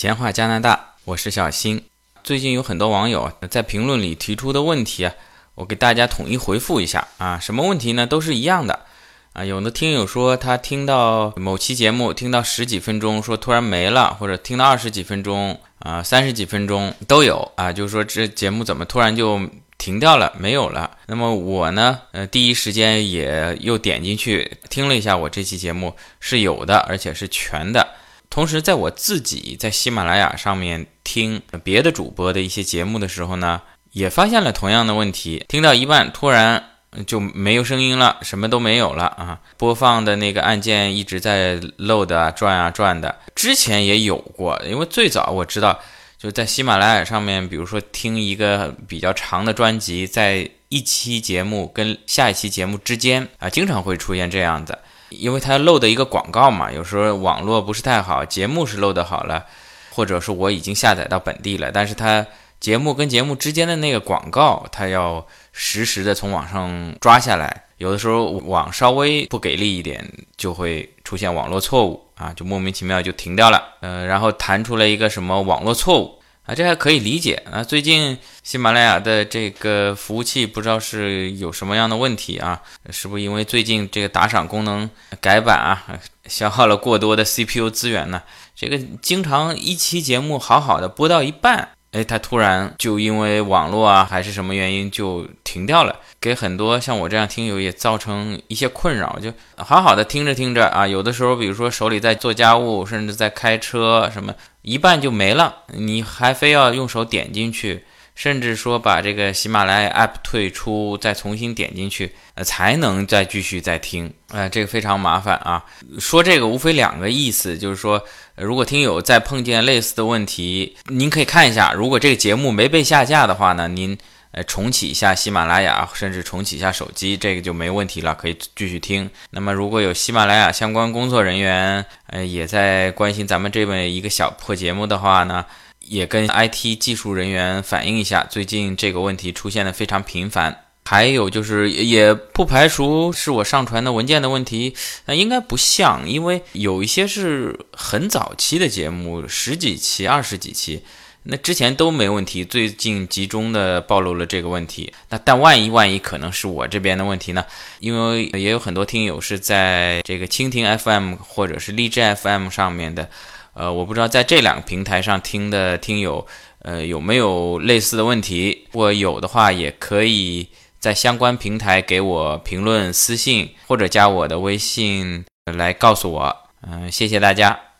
闲话加拿大，我是小新。最近有很多网友在评论里提出的问题啊，我给大家统一回复一下啊。什么问题呢？都是一样的啊。有的听友说他听到某期节目听到十几分钟，说突然没了，或者听到二十几分钟啊、三十几分钟都有啊，就是说这节目怎么突然就停掉了，没有了。那么我呢，呃，第一时间也又点进去听了一下，我这期节目是有的，而且是全的。同时，在我自己在喜马拉雅上面听别的主播的一些节目的时候呢，也发现了同样的问题。听到一半，突然就没有声音了，什么都没有了啊！播放的那个按键一直在 load 啊，转啊转的。之前也有过，因为最早我知道，就在喜马拉雅上面，比如说听一个比较长的专辑，在一期节目跟下一期节目之间啊，经常会出现这样的。因为它漏的一个广告嘛，有时候网络不是太好，节目是漏的好了，或者是我已经下载到本地了，但是它节目跟节目之间的那个广告，它要实时的从网上抓下来，有的时候网稍微不给力一点，就会出现网络错误啊，就莫名其妙就停掉了，呃，然后弹出了一个什么网络错误。啊，这还可以理解啊。最近喜马拉雅的这个服务器不知道是有什么样的问题啊？是不是因为最近这个打赏功能改版啊，消耗了过多的 CPU 资源呢？这个经常一期节目好好的播到一半，哎，它突然就因为网络啊还是什么原因就停掉了，给很多像我这样听友也造成一些困扰。就好好的听着听着啊，有的时候比如说手里在做家务，甚至在开车什么。一半就没了，你还非要用手点进去，甚至说把这个喜马拉雅 app 退出，再重新点进去，呃，才能再继续再听，呃，这个非常麻烦啊。说这个无非两个意思，就是说，如果听友再碰见类似的问题，您可以看一下，如果这个节目没被下架的话呢，您。呃，重启一下喜马拉雅，甚至重启一下手机，这个就没问题了，可以继续听。那么，如果有喜马拉雅相关工作人员，呃，也在关心咱们这么一个小破节目的话呢，也跟 IT 技术人员反映一下，最近这个问题出现的非常频繁。还有就是，也不排除是我上传的文件的问题，那应该不像，因为有一些是很早期的节目，十几期、二十几期。那之前都没问题，最近集中的暴露了这个问题。那但万一万一可能是我这边的问题呢？因为也有很多听友是在这个蜻蜓 FM 或者是荔枝 FM 上面的，呃，我不知道在这两个平台上听的听友，呃，有没有类似的问题？如果有的话，也可以在相关平台给我评论、私信或者加我的微信来告诉我。嗯，谢谢大家。